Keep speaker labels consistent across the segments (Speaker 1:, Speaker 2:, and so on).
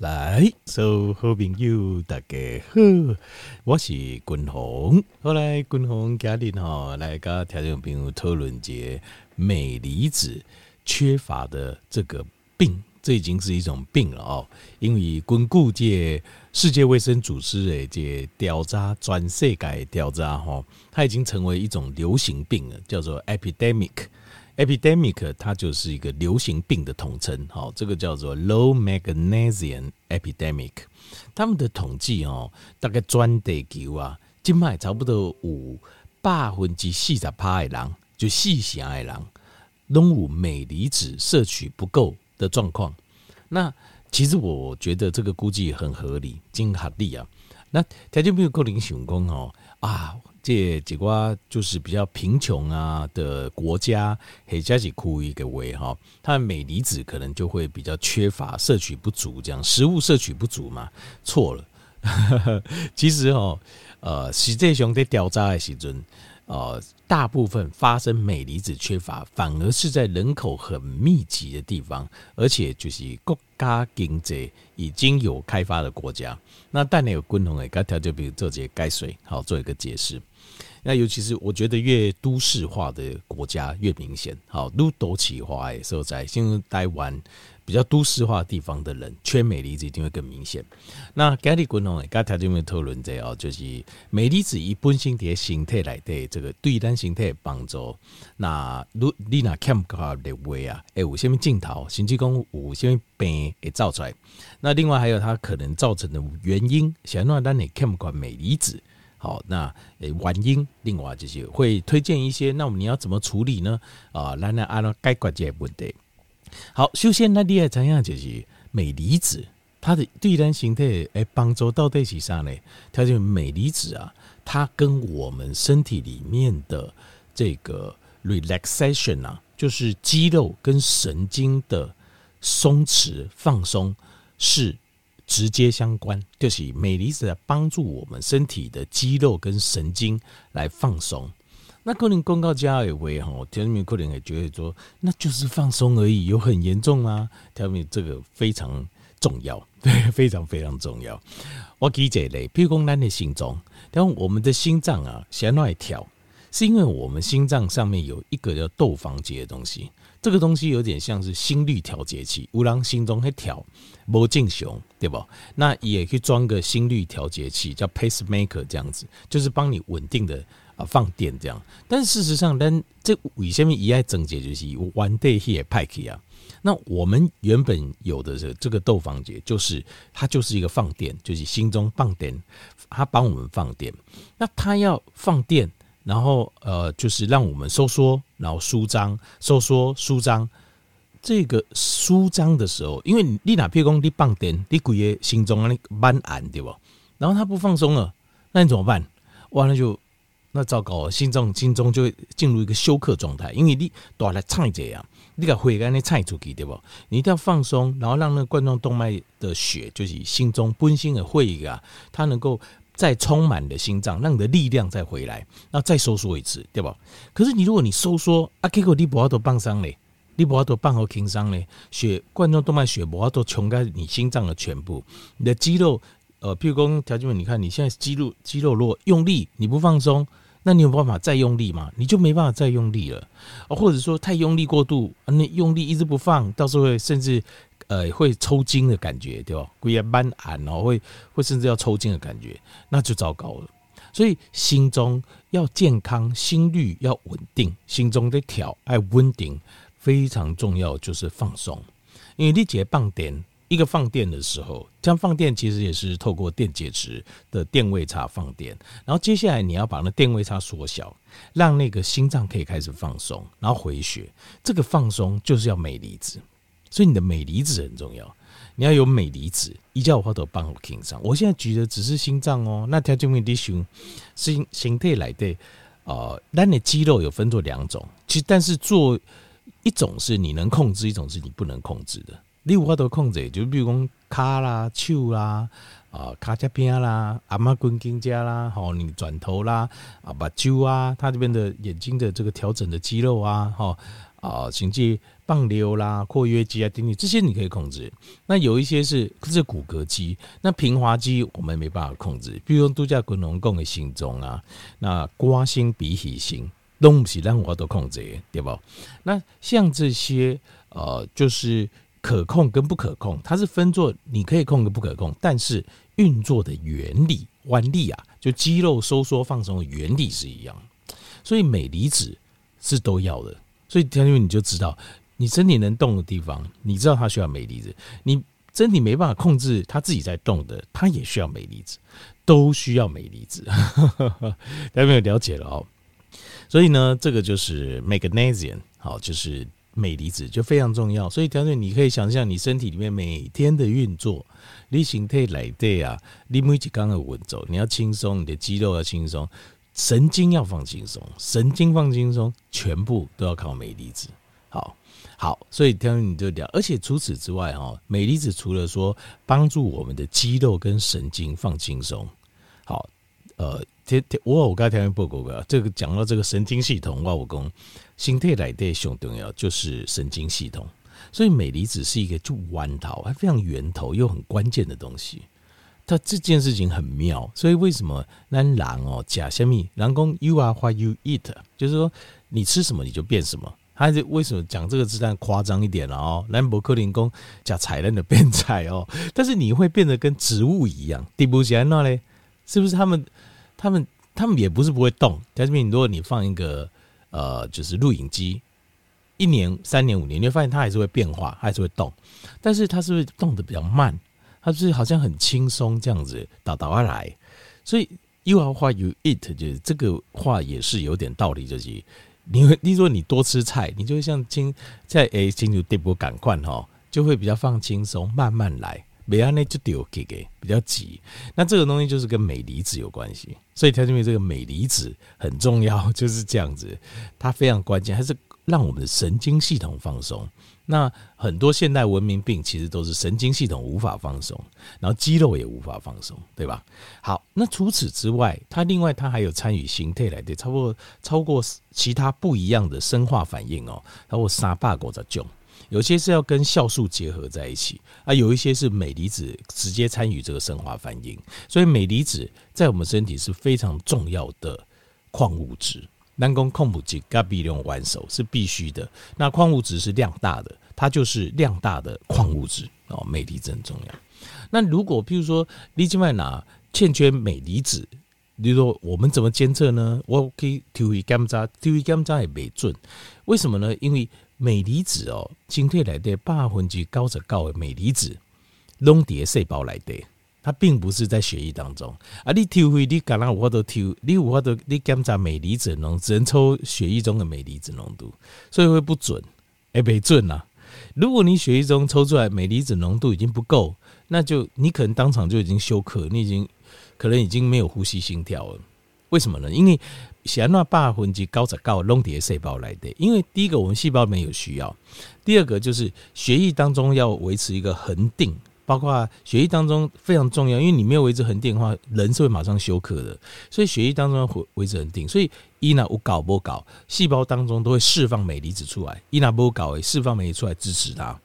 Speaker 1: 来，所有好朋友大家好，我是君鸿。后来君鸿家里哈来跟听众朋友讨论这镁离子缺乏的这个病，这已经是一种病了哦。因为根据这世界卫生组织的这调查，全世界调查哈，它已经成为一种流行病了，叫做 epidemic。Epidemic 它就是一个流行病的统称，好，这个叫做 low magnesium epidemic。他们的统计哦，大概专地球啊，今麦差不多有百分之四十趴的人，就四成的人，拢有镁离子摄取不够的状况。那其实我觉得这个估计很合理，真合理啊。那条件没有够零雄功哦啊。这几个就是比较贫穷啊的国家，黑加几库一个位哈，它的镁离子可能就会比较缺乏，摄取不足，这样食物摄取不足嘛？错了，其实哦，呃，实际上在调查的时阵，呃，大部分发生镁离子缺乏，反而是在人口很密集的地方，而且就是国家经济已经有开发的国家。那但你有共同的，刚才就比如做这些改水，好做一个解释。那尤其是我觉得越都市化的国家越明显，好，都都市化的时候，在台湾比较都市化的地方的人缺镁离子一定会更明显。那家里观众，刚才就没讨论这哦，就是镁离子以本身的形态来对这个对单形态帮助。那如你那看不到的位啊，哎，有什么镜头，甚至讲有什么病会造出来。那另外还有它可能造成的原因，想让让你看不惯镁离子。好，那诶原因，另外就是会推荐一些，那我们你要怎么处理呢？啊，来来按照解决这些问题。好，首先那第二怎样就是镁离子，它的对单形态诶帮助到底是啥呢？它就镁离子啊，它跟我们身体里面的这个 relaxation 啊，就是肌肉跟神经的松弛放松是。直接相关，就是镁离子来帮助我们身体的肌肉跟神经来放松。那可能公告家也会哈，条明可能也觉得说，那就是放松而已，有很严重吗？条明这个非常重要，对，非常非常重要。我举这类，譬如讲咱的心脏，但我们的心脏啊，想要跳，是因为我们心脏上面有一个叫窦房结的东西。这个东西有点像是心率调节器，有人心中会跳，无正常，对不？那也可以装个心率调节器，叫 pacemaker，这样子，就是帮你稳定的啊放电这样。但是事实上，但这为什么一爱整节就是 one day here 派克啊？那我们原本有的这这个窦房结，就是它就是一个放电，就是心中放电，它帮我们放电。那它要放电。然后呃，就是让我们收缩，然后舒张，收缩舒张。这个舒张的时候，因为你哪譬如讲你放电，你鬼爷心中啊你蛮暗对不？然后它不放松了，那你怎么办？哇，那就那糟糕，心脏心中就会进入一个休克状态，因为你都来唱这样，你把血给你唱出去对不？你一定要放松，然后让那个冠状动脉的血，就是心中本身的血啊，它能够。再充满的心脏，让你的力量再回来，那再收缩一次，对吧？可是你如果你收缩啊，结果你不要多帮伤嘞，你不要多帮好轻伤嘞，血冠状动脉血不要多冲开你心脏的全部，你的肌肉，呃，譬如说条件们，你看你现在肌肉肌肉如果用力，你不放松，那你有办法再用力吗？你就没办法再用力了，或者说太用力过度，那用力一直不放，到时候甚至。呃，会抽筋的感觉，对吧？会蛮暗，然后会会甚至要抽筋的感觉，那就糟糕了。所以心中要健康，心率要稳定，心中的跳要稳定，非常重要，就是放松。因为你解放电，一个放电的时候，这样放电其实也是透过电解质的电位差放电，然后接下来你要把那电位差缩小，让那个心脏可以开始放松，然后回血。这个放松就是要镁离子。所以你的镁离子很重要，你要有镁离子，一叫我都帮我听上。我现在举的只是心脏哦，那条件问题是心心态来的呃，那你肌肉有分做两种，其实但是做一种是你能控制，一种是你不能控制的。你无法度控制，就比如讲脚啦、手啦、啊脚这边啦、阿妈滚筋家啦、好你转头啦、啊把揪啊，他这边的眼睛的这个调整的肌肉啊，哈。啊，甚至棒溜啦、括约肌啊等等，这些你可以控制。那有一些是是骨骼肌，那平滑肌我们没办法控制。比如说度假滚龙共的心中啊，那瓜心鼻息心，都不是让我都控制，对不？那像这些呃，就是可控跟不可控，它是分作你可以控跟不可控，但是运作的原理、弯力啊，就肌肉收缩放松的原理是一样。所以镁离子是都要的。所以，田俊，你就知道，你身体能动的地方，你知道它需要镁离子；你身体没办法控制它自己在动的，它也需要镁离子，都需要镁离子。大家没有了解了哦。所以呢，这个就是 magnesium，好，就是镁离子就非常重要。所以，田俊，你可以想象你身体里面每天的运作，你形态来对啊，你每几刚的稳走，你要轻松，你的肌肉要轻松。神经要放轻松，神经放轻松，全部都要靠镁离子。好，好，所以听你就聊。而且除此之外，哈，镁离子除了说帮助我们的肌肉跟神经放轻松，好，呃，我我刚才听报告过，这个讲到这个神经系统，我我讲，心态来的最重要就是神经系统。所以镁离子是一个就弯头，还非常源头又很关键的东西。它这件事情很妙，所以为什么那狼哦假虾米狼公 you are what you eat，就是说你吃什么你就变什么。他是为什么讲这个字？但夸张一点了哦。兰博克林公假彩蛋的变菜哦，但是你会变得跟植物一样。第不起来那嘞，是不是他们他们他们也不是不会动？但是如果你放一个呃就是录影机，一年、三年、五年，你会发现它还是会变化，还是会动，但是它是不是动的比较慢？它是好像很轻松这样子倒倒下来，所以 you are what you eat 就是这个话也是有点道理，就是你会，例如说你多吃菜，你就会像轻在诶进入这波感官哈，就会比较放轻松，慢慢来，别让那就丢给给比较急。那这个东西就是跟镁离子有关系，所以条件为这个镁离子很重要，就是这样子，它非常关键，它是让我们的神经系统放松。那很多现代文明病其实都是神经系统无法放松，然后肌肉也无法放松，对吧？好，那除此之外，它另外它还有参与形态来的，超过超过其他不一样的生化反应哦，包括三百多种，有些是要跟酵素结合在一起啊，有一些是镁离子直接参与这个生化反应，所以镁离子在我们身体是非常重要的矿物质。人工矿物质跟比用完手是必须的。那矿物质是量大的，它就是量大的矿物质哦，镁离子很重要。那如果譬如说你今晚拿欠缺镁离子，比如说我们怎么监测呢？我可以 TVE 检查，TVE 检查也没准。为什么呢？因为镁离子哦，进退来的百分之九十九的镁离子拢伫细胞来的。它并不是在血液当中啊！你抽血，你敢让我都抽，你我都你检查镁离子浓，只能抽血液中的镁离子浓度，所以会不准，哎，不准呐！如果你血液中抽出来镁离子浓度已经不够，那就你可能当场就已经休克，你已经可能已经没有呼吸心跳了。为什么呢？因为血那百分之九十九拢伫细胞来的，因为第一个我们细胞没有需要，第二个就是血液当中要维持一个恒定。包括血液当中非常重要，因为你没有维持恒定的话，人是会马上休克的。所以血液当中要维持恒定，所以伊那无搞不搞，细胞当中都会释放镁离子出来，伊那不搞诶，释放镁离子出来支持它。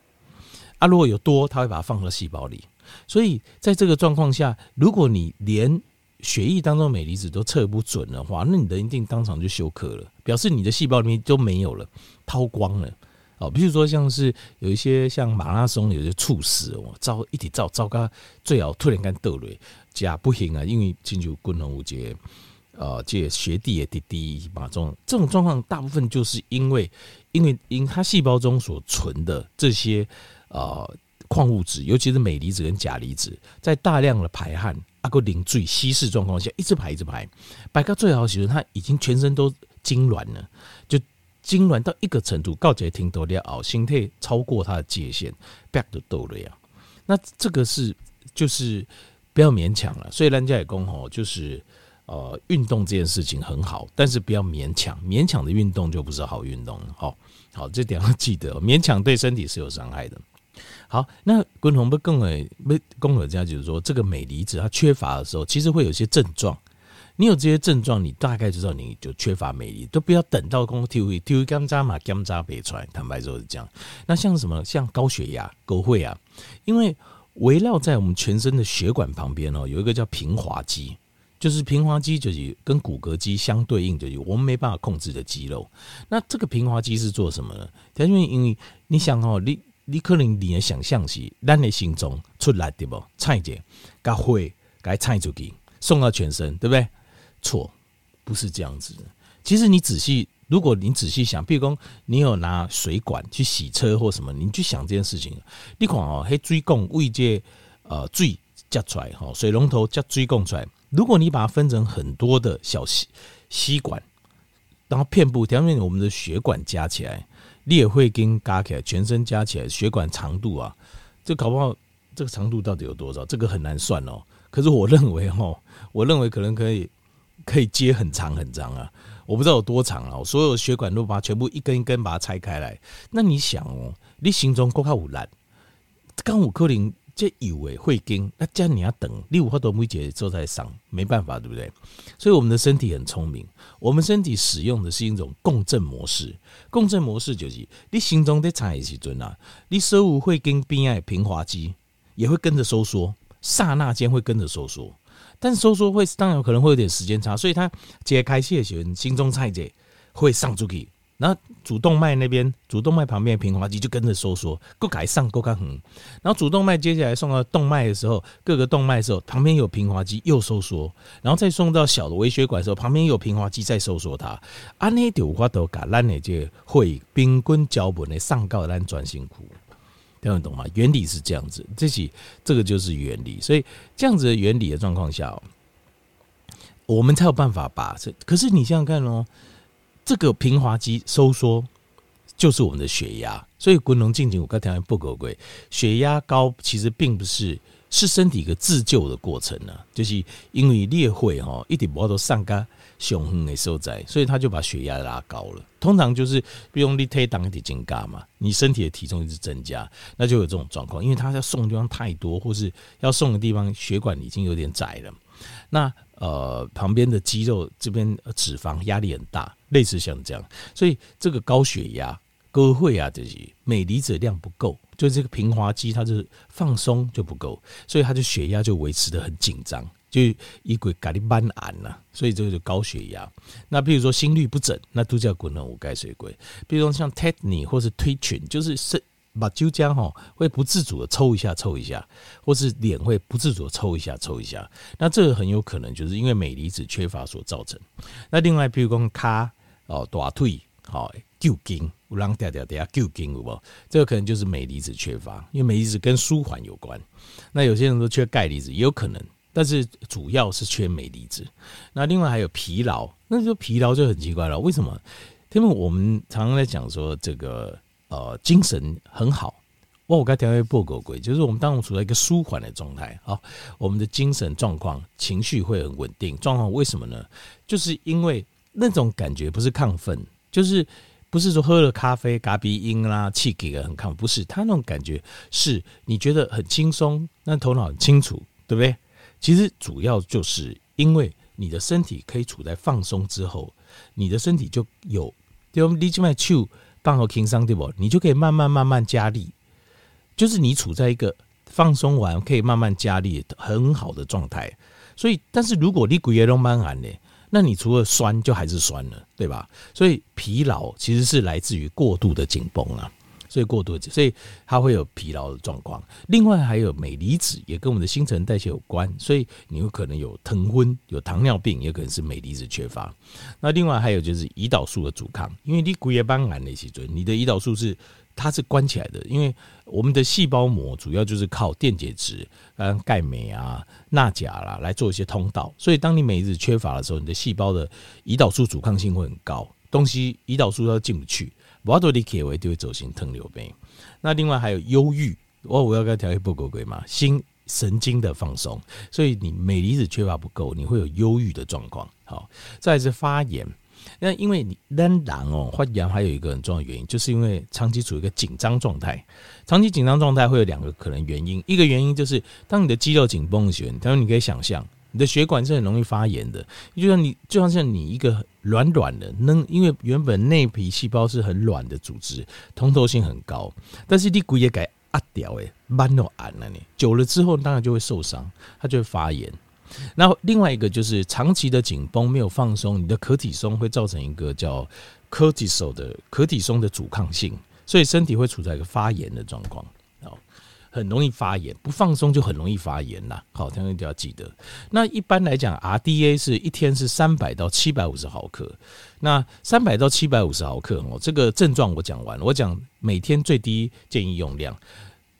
Speaker 1: 啊，如果有多，它会把它放到细胞里。所以在这个状况下，如果你连血液当中镁离子都测不准的话，那你的一定当场就休克了，表示你的细胞里面都没有了，掏光了。哦，比如说像是有一些像马拉松，有些猝死哦，糟一体糟糟糕，最好突然间倒了，假不行啊，因为进入功能无节，呃，这学弟也滴滴马中这种状况，大部分就是因为因为因他细胞中所存的这些呃矿物质，尤其是镁离子跟钾离子，在大量的排汗、阿个零最稀释状况下，一直排一直排，排到最好时候，他已经全身都痉挛了，就。痉挛到一个程度，告诫听多了哦，心态超过它的界限，back 都抖了呀。那这个是就是不要勉强了。所以人家也讲吼，就是呃，运动这件事情很好，但是不要勉强，勉强的运动就不是好运动了。好，好，这点要记得，勉强对身体是有伤害的。好，那滚红不更为不公有这样，就是说这个镁离子它缺乏的时候，其实会有一些症状。你有这些症状，你大概知道你就缺乏镁离，都不要等到公 T V T V 干渣嘛干渣别出来。坦白说是这样。那像什么像高血压、高会啊，因为围绕在我们全身的血管旁边哦，有一个叫平滑肌，就是平滑肌就是跟骨骼肌相对应，就是我们没办法控制的肌肉。那这个平滑肌是做什么呢？因为因为你想哦，你你可能你的想象是咱的心中出来对不？菜姐，把血给菜出去，送到全身，对不对？错，不是这样子的。其实你仔细，如果你仔细想，比如说你有拿水管去洗车或什么，你去想这件事情，你看哦，黑水管为这呃水接出来哈，水龙头接水供出来。如果你把它分成很多的小吸吸管，然后遍布，条面我们的血管加起来，你也会跟加起来，全身加起来血管长度啊，这搞不好这个长度到底有多少？这个很难算哦。可是我认为哈，我认为可能可以。可以接很长很长啊，我不知道有多长啊。所有血管都把它全部一根一根把它拆开来。那你想哦，你心中够卡有烂，刚五克林这有诶会跟，那这样你要等六花多每节之后再上，没办法，对不对？所以我们的身体很聪明，我们身体使用的是一种共振模式。共振模式就是你心中在插一时阵啊，你所有会跟边爱平滑肌也会跟着收缩，刹那间会跟着收缩。但收缩会当然可能会有点时间差，所以它解开气的时候，心中菜者会上出去，然后主动脉那边，主动脉旁边的平滑肌就跟着收缩，够改上够看横，然后主动脉接下来送到动脉的时候，各个动脉的时候旁边有平滑肌又收缩，然后再送到小的微血管的时候，旁边有平滑肌再收缩它，啊，那就我都把咱的这会冰棍脚本的上告咱专心苦。听得懂吗？原理是这样子，这起这个就是原理，所以这样子的原理的状况下，我们才有办法把这。可是你想想看哦，这个平滑肌收缩就是我们的血压，所以滚龙进行我刚才不够贵，血压高其实并不是。是身体一个自救的过程呢、啊，就是因为裂会哈，一点不都上肝胸横的受灾，所以他就把血压拉高了。通常就是不用力推挡一点增加嘛，你身体的体重一直增加，那就有这种状况。因为他要送的地方太多，或是要送的地方血管已经有点窄了，那呃旁边的肌肉这边脂肪压力很大，类似像这样，所以这个高血压。高血压这些镁离子量不够，就这个平滑肌它就是放松就不够，所以它的血压就维持得很紧张，就一鬼咖喱斑癌呐，所以这个就高血压。那比如说心律不整，那都叫滚轮五钙水鬼。比如说像 tetany 或是推群，就是是把揪浆哈会不自主的抽一下抽一下，或是脸会不自主的抽一下抽一下，那这个很有可能就是因为镁离子缺乏所造成。那另外比如说咖哦大腿好旧筋。不让掉掉掉旧筋，不？这个可能就是镁离子缺乏，因为镁离子跟舒缓有关。那有些人都缺钙离子，也有可能，但是主要是缺镁离子。那另外还有疲劳，那就疲劳就很奇怪了，为什么？因为我们常常在讲说这个呃精神很好，哇，我刚才调报告过，就是我们当我处在一个舒缓的状态啊，我们的精神状况、情绪会很稳定。状况为什么呢？就是因为那种感觉不是亢奋，就是。不是说喝了咖啡嘎鼻音啦，气给的很亢，不是他那种感觉，是你觉得很轻松，那头脑很清楚，对不对？其实主要就是因为你的身体可以处在放松之后，你的身体就有就你这边手放好轻松对不？你就可以慢慢慢慢加力，就是你处在一个放松完可以慢慢加力很好的状态。所以，但是如果你鬼也都蛮寒的。那你除了酸，就还是酸了，对吧？所以疲劳其实是来自于过度的紧绷啊，所以过度，所以它会有疲劳的状况。另外还有镁离子也跟我们的新陈代谢有关，所以你有可能有疼昏、有糖尿病，也可能是镁离子缺乏。那另外还有就是胰岛素的阻抗，因为你骨叶斑癌那些准，你的胰岛素是。它是关起来的，因为我们的细胞膜主要就是靠电解质、嗯钙镁啊、钠钾啦来做一些通道，所以当你镁离子缺乏的时候，你的细胞的胰岛素阻抗性会很高，东西胰岛素都进不去，瓦多里铁维就会走形糖尿病。那另外还有忧郁，我我要跟调一波狗鬼嘛，心神经的放松，所以你镁离子缺乏不够，你会有忧郁的状况。好，再来是发炎。那因为你仍然哦，发炎还有一个很重要的原因，就是因为长期处于一个紧张状态。长期紧张状态会有两个可能原因，一个原因就是当你的肌肉紧绷的时候，当然你可以想象你的血管是很容易发炎的。就像你，就像像你一个软软的，能因为原本内皮细胞是很软的组织，通透性很高，但是你骨也改压掉，诶，慢都按了呢，久了之后当然就会受伤，它就会发炎。那另外一个就是长期的紧绷没有放松，你的可体松会造成一个叫 cortisol 的可体松的阻抗性，所以身体会处在一个发炎的状况，哦，很容易发炎，不放松就很容易发炎呐。好，大家一定要记得。那一般来讲，RDA 是一天是三百到七百五十毫克。那三百到七百五十毫克哦，这个症状我讲完，我讲每天最低建议用量。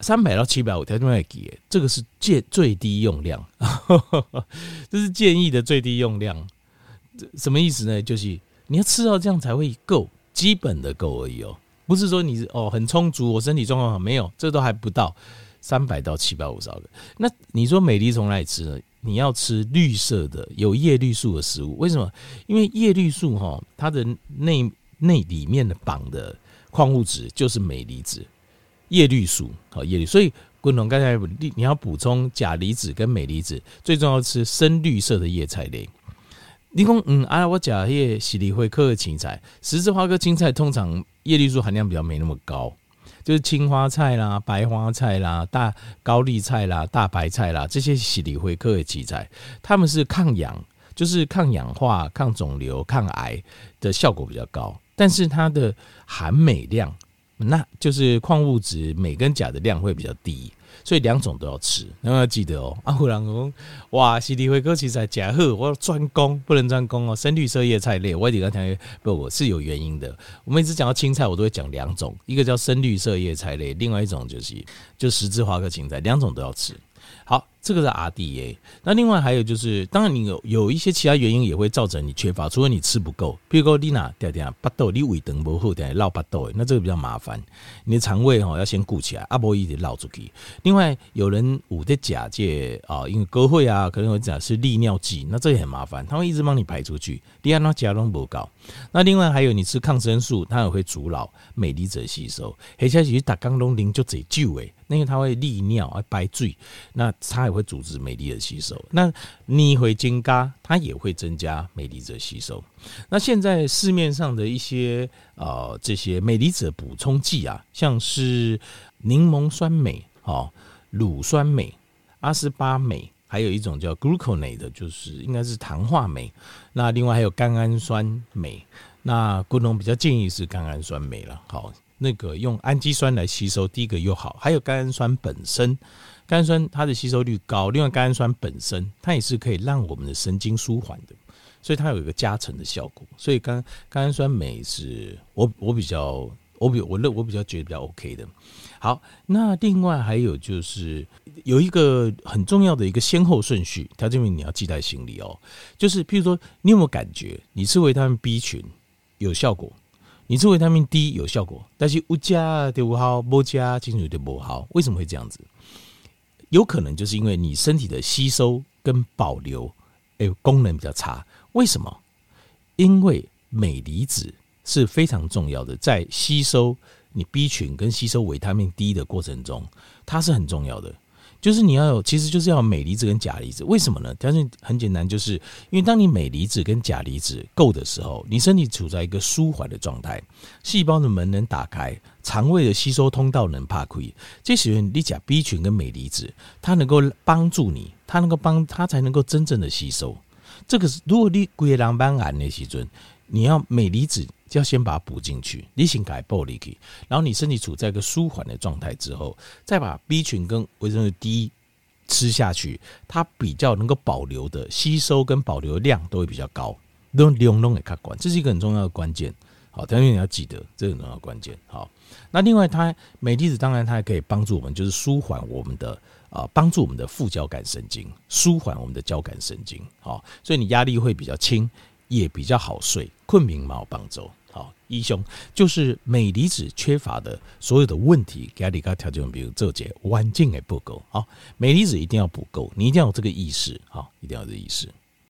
Speaker 1: 三百到七百五条另外给，这个是建最低用量，这是建议的最低用量。什么意思呢？就是你要吃到这样才会够，基本的够而已哦，不是说你哦很充足，我身体状况好，没有，这都还不到三百到七百五十毫克。那你说美丽从哪里吃呢？你要吃绿色的有叶绿素的食物，为什么？因为叶绿素哈，它的内内里面的绑的矿物质就是镁离子。叶绿素，好叶绿，所以滚龙刚才你你要补充钾离子跟镁离子，最重要吃深绿色的叶菜类。你讲嗯啊，我讲叶喜力会科的青菜，十字花科青菜通常叶绿素含量比较没那么高，就是青花菜啦、白花菜啦、大高丽菜啦、大白菜啦这些喜力会科的青菜，它们是抗氧，就是抗氧化、抗肿瘤、抗癌的效果比较高，但是它的含镁量。那就是矿物质镁跟钾的量会比较低，所以两种都要吃。然后要记得哦，阿虎老公，哇，西地辉哥其实在假贺，我要专攻，不能专攻哦。深绿色叶菜类，我也得刚才不，我是有原因的。我们一直讲到青菜，我都会讲两种，一个叫深绿色叶菜类，另外一种就是就十字花科青菜，两种都要吃。这个是 RDA，那另外还有就是，当然你有有一些其他原因也会造成你缺乏，除非你吃不够，比如说你哪点点巴豆，你胃肠不好点绕巴豆，那这个比较麻烦，你的肠胃吼要先顾起来，阿波一直绕出去。另外有人捂的假借啊，因为沟会啊，可能会讲是利尿剂，那这也很麻烦，它会一直帮你排出去，第二呢甲龙不高。那另外还有你吃抗生素，它也会阻挠镁离子吸收，而且是打钢龙磷就最久诶。因为它会利尿，会排水，那它会阻止镁离子吸收。那你会增加，它也会增加镁离子吸收。那现在市面上的一些呃这些镁离子补充剂啊，像是柠檬酸镁、哦乳酸镁、阿斯巴镁，还有一种叫 gluconate 的，就是应该是糖化镁。那另外还有甘氨酸镁，那古农比较建议是甘氨酸镁了，好。那个用氨基酸来吸收，第一个又好，还有甘氨酸本身，甘氨酸它的吸收率高，另外甘氨酸本身它也是可以让我们的神经舒缓的，所以它有一个加成的效果。所以甘甘氨酸镁是我我比较我比我认我比较觉得比较 OK 的。好，那另外还有就是有一个很重要的一个先后顺序，条件名你要记在心里哦。就是譬如说，你有没有感觉你吃维他命 B 群有效果？你吃维他命 D 有效果，但是有加就不好，没加进去就不好。为什么会这样子？有可能就是因为你身体的吸收跟保留，哎，功能比较差。为什么？因为镁离子是非常重要的，在吸收你 B 群跟吸收维他命 D 的过程中，它是很重要的。就是你要有，其实就是要镁离子跟钾离子。为什么呢？条件很简单，就是因为当你镁离子跟钾离子够的时候，你身体处在一个舒缓的状态，细胞的门能打开，肠胃的吸收通道能打开。这时候你钾 B 群跟镁离子，它能够帮助你，它能够帮它才能够真正的吸收。这个是如果你龟狼斑胺的时阵，你要镁离子。就要先把它补进去，你先改暴力去，然后你身体处在一个舒缓的状态之后，再把 B 群跟维生素 D 吃下去，它比较能够保留的吸收跟保留量都会比较高，都量都给卡关，这是一个很重要的关键。好，但是你要记得，这个很重要的关键。好，那另外它镁离子当然它还可以帮助我们，就是舒缓我们的啊，帮助我们的副交感神经，舒缓我们的交感神经。好，所以你压力会比较轻，也比较好睡，困眠毛帮助。好，医生就是镁离子缺乏的所有的问题，给你个条件，比如这节环境也不够，好，镁离子一定要补够，你一定要有这个意识，好，一定要有这个意识。